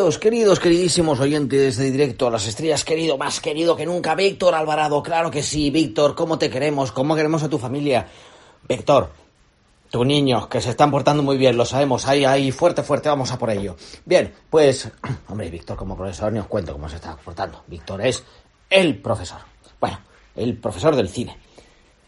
Queridos, queridísimos oyentes de Directo a las Estrellas, querido, más querido que nunca, Víctor Alvarado, claro que sí, Víctor, ¿cómo te queremos? ¿Cómo queremos a tu familia? Víctor, tus niños, que se están portando muy bien, lo sabemos, ahí, ahí, fuerte, fuerte, vamos a por ello. Bien, pues, hombre, Víctor como profesor, ni os cuento cómo se está portando. Víctor es el profesor. Bueno, el profesor del cine.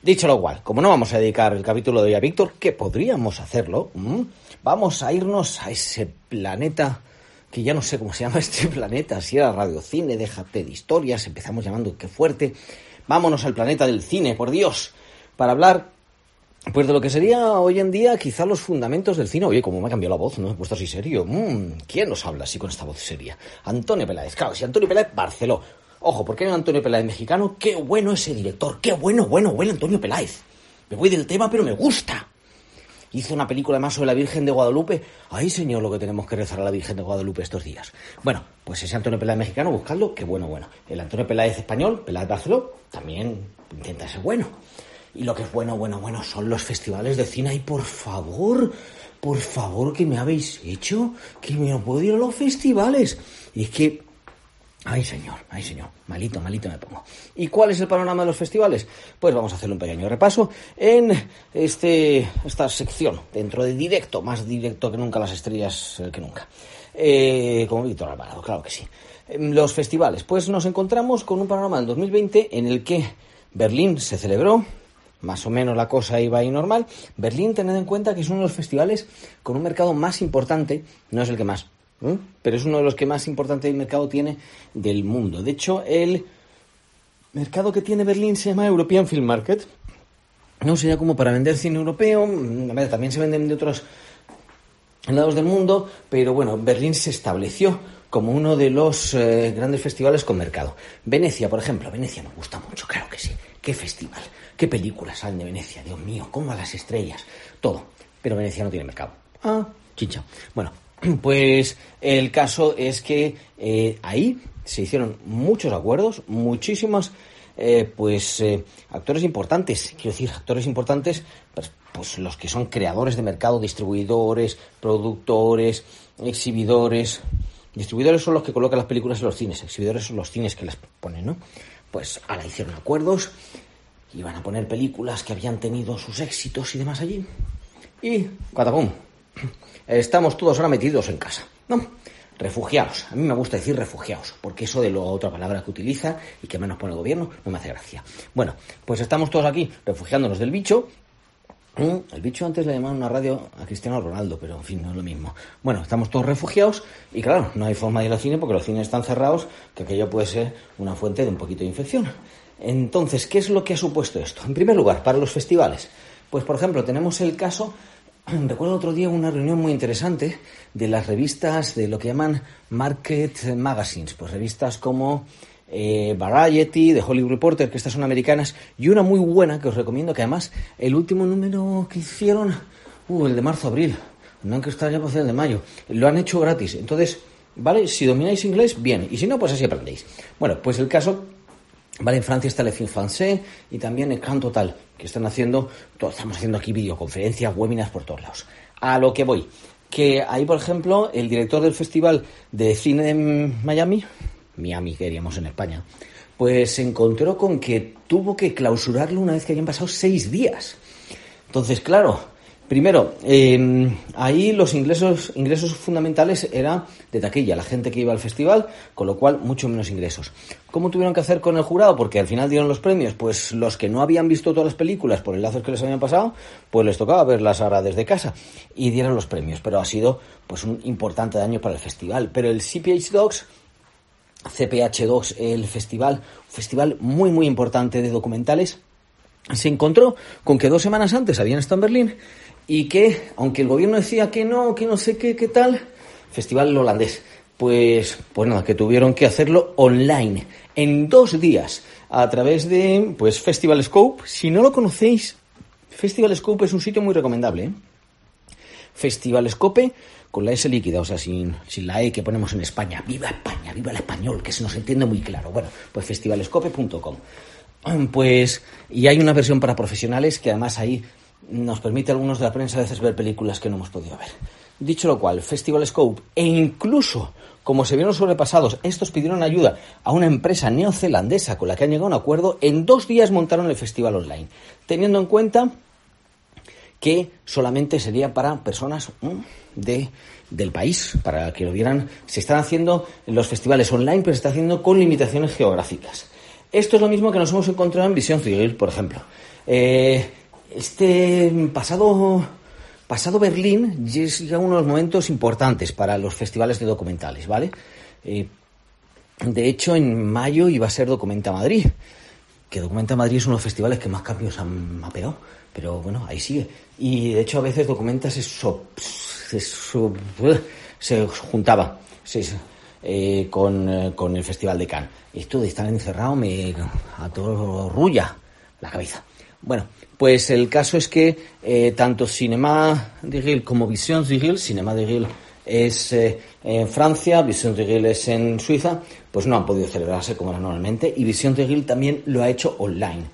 Dicho lo cual, como no vamos a dedicar el capítulo de hoy a Víctor, que podríamos hacerlo, vamos a irnos a ese planeta que ya no sé cómo se llama este planeta, si era radiocine, déjate de historias, empezamos llamando qué fuerte. Vámonos al planeta del cine, por Dios, para hablar pues de lo que sería hoy en día quizá los fundamentos del cine. Oye, como me ha cambiado la voz, ¿no? Me he puesto así serio. Mm, ¿Quién nos habla así con esta voz seria? Antonio Peláez. Claro, si Antonio Peláez, Barceló. Ojo, ¿por qué no Antonio Peláez mexicano? Qué bueno ese director. Qué bueno, bueno, bueno Antonio Peláez. Me voy del tema, pero me gusta hizo una película más sobre la Virgen de Guadalupe. Ay, señor, lo que tenemos que rezar a la Virgen de Guadalupe estos días. Bueno, pues ese Antonio Peláez mexicano, buscadlo, qué bueno, bueno. El Antonio Peláez español, Peláez Barceló, también intenta ser bueno. Y lo que es bueno, bueno, bueno, son los festivales de cine. Y por favor, por favor, que me habéis hecho que me puedo ir a los festivales. Y es que Ay, señor, ay, señor, malito, malito me pongo. ¿Y cuál es el panorama de los festivales? Pues vamos a hacer un pequeño repaso en este, esta sección, dentro de directo, más directo que nunca, las estrellas eh, que nunca. Eh, como Víctor Alvarado, claro que sí. Los festivales, pues nos encontramos con un panorama en 2020 en el que Berlín se celebró, más o menos la cosa iba ahí normal. Berlín, tened en cuenta que es uno de los festivales con un mercado más importante, no es el que más, ¿eh? pero es uno de los que más importante mercado tiene del mundo. De hecho, el mercado que tiene Berlín se llama European Film Market. No sería como para vender cine europeo, también se venden de otros lados del mundo, pero bueno, Berlín se estableció como uno de los eh, grandes festivales con mercado. Venecia, por ejemplo, Venecia me gusta mucho, claro que sí. Qué festival, qué películas salen de Venecia, Dios mío, cómo a las estrellas, todo. Pero Venecia no tiene mercado. Ah, chicha. Bueno, Pues el caso es que eh, ahí se hicieron muchos acuerdos, muchísimos eh, pues eh, actores importantes, quiero decir, actores importantes, pues, pues, los que son creadores de mercado, distribuidores, productores, exhibidores. Distribuidores son los que colocan las películas en los cines, exhibidores son los cines que las ponen, ¿no? Pues ahora hicieron acuerdos, iban a poner películas que habían tenido sus éxitos y demás allí. Y, catacum, estamos todos ahora metidos en casa. No, refugiados. A mí me gusta decir refugiados, porque eso de la otra palabra que utiliza y que menos pone el gobierno no me hace gracia. Bueno, pues estamos todos aquí refugiándonos del bicho. Mm, el bicho antes le llamaban una radio a Cristiano Ronaldo, pero en fin, no es lo mismo. Bueno, estamos todos refugiados y claro, no hay forma de ir al cine porque los cines están cerrados, que aquello puede ser una fuente de un poquito de infección. Entonces, ¿qué es lo que ha supuesto esto? En primer lugar, para los festivales. Pues, por ejemplo, tenemos el caso Recuerdo otro día una reunión muy interesante de las revistas de lo que llaman Market Magazines, pues revistas como eh, Variety, de Hollywood Reporter, que estas son americanas, y una muy buena que os recomiendo, que además el último número que hicieron, uh, el de marzo-abril, no han que estar ya para el de mayo, lo han hecho gratis. Entonces, ¿vale? Si domináis inglés, bien, y si no, pues así aprendéis. Bueno, pues el caso Vale, en Francia está Le Film Français y también el Can Total, que están haciendo, estamos haciendo aquí videoconferencias, webinars por todos lados. A lo que voy, que ahí, por ejemplo, el director del Festival de Cine de Miami, Miami, queríamos en España, pues se encontró con que tuvo que clausurarlo una vez que habían pasado seis días. Entonces, claro, Primero, em, ahí los ingresos, ingresos fundamentales eran de taquilla, la gente que iba al festival, con lo cual mucho menos ingresos. ¿Cómo tuvieron que hacer con el jurado? Porque al final dieron los premios, pues los que no habían visto todas las películas por enlaces que les habían pasado, pues les tocaba verlas ahora desde casa y dieron los premios. Pero ha sido pues un importante daño para el festival. Pero el CPH Dogs CPH Dogs, el festival, un festival muy muy importante de documentales, se encontró con que dos semanas antes habían estado en Berlín y que, aunque el gobierno decía que no, que no sé qué, qué tal, festival holandés. pues, pues nada, que tuvieron que hacerlo online, en dos días, a través de, pues, Festival Scope. Si no lo conocéis, Festival Scope es un sitio muy recomendable, ¿eh? Festival Scope con la S líquida, o sea, sin, sin la E que ponemos en España. ¡Viva España! ¡Viva el español! Que se nos entiende muy claro. Bueno, pues festivalescope.com. Pues, y hay una versión para profesionales que además ahí nos permite a algunos de la prensa a veces ver películas que no hemos podido ver. Dicho lo cual, Festival Scope e incluso como se vieron sobrepasados, estos pidieron ayuda a una empresa neozelandesa con la que han llegado a un acuerdo, en dos días montaron el festival online, teniendo en cuenta que solamente sería para personas de, del país, para que lo vieran. Se están haciendo los festivales online, pero se está haciendo con limitaciones geográficas. Esto es lo mismo que nos hemos encontrado en Visión Civil, por ejemplo. Eh, este pasado, pasado Berlín ya uno de los momentos importantes para los festivales de documentales, ¿vale? Eh, de hecho, en mayo iba a ser Documenta Madrid, que Documenta Madrid es uno de los festivales que más cambios han mapeado, pero bueno, ahí sigue. Y de hecho a veces Documenta se, se, juntaba eh, con, con, el Festival de Cannes. Esto de estar encerrado me atorrulla la cabeza. Bueno, pues el caso es que eh, tanto Cinema de Ril como Vision de Ril, Cinema de Ril es eh, en Francia, Vision de Ril es en Suiza, pues no han podido celebrarse como era normalmente y Vision de Ril también lo ha hecho online.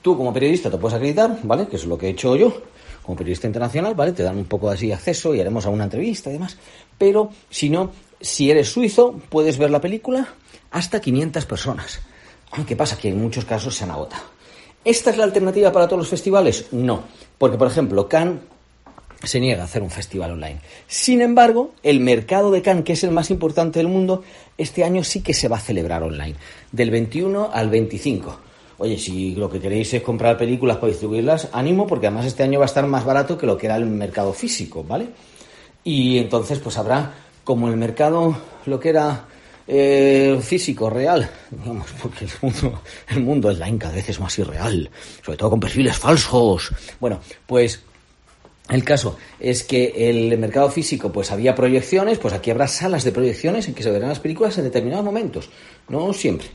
Tú como periodista te puedes acreditar, ¿vale? Que es lo que he hecho yo como periodista internacional, ¿vale? Te dan un poco así acceso y haremos alguna entrevista y demás. Pero si no, si eres suizo, puedes ver la película hasta 500 personas. ¿Qué pasa? Que en muchos casos se han. ¿Esta es la alternativa para todos los festivales? No, porque por ejemplo Cannes se niega a hacer un festival online. Sin embargo, el mercado de Cannes, que es el más importante del mundo, este año sí que se va a celebrar online, del 21 al 25. Oye, si lo que queréis es comprar películas para distribuirlas, ánimo, porque además este año va a estar más barato que lo que era el mercado físico, ¿vale? Y entonces, pues habrá, como el mercado, lo que era eh, físico, real, digamos, porque el mundo, el mundo online cada vez es más irreal, sobre todo con perfiles falsos. Bueno, pues el caso es que el mercado físico, pues había proyecciones, pues aquí habrá salas de proyecciones en que se verán las películas en determinados momentos, no siempre.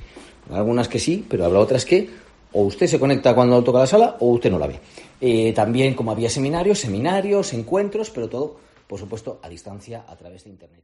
Algunas que sí, pero habrá otras que o usted se conecta cuando toca la sala o usted no la ve. Eh, también como había seminarios, seminarios, encuentros, pero todo, por supuesto, a distancia a través de Internet.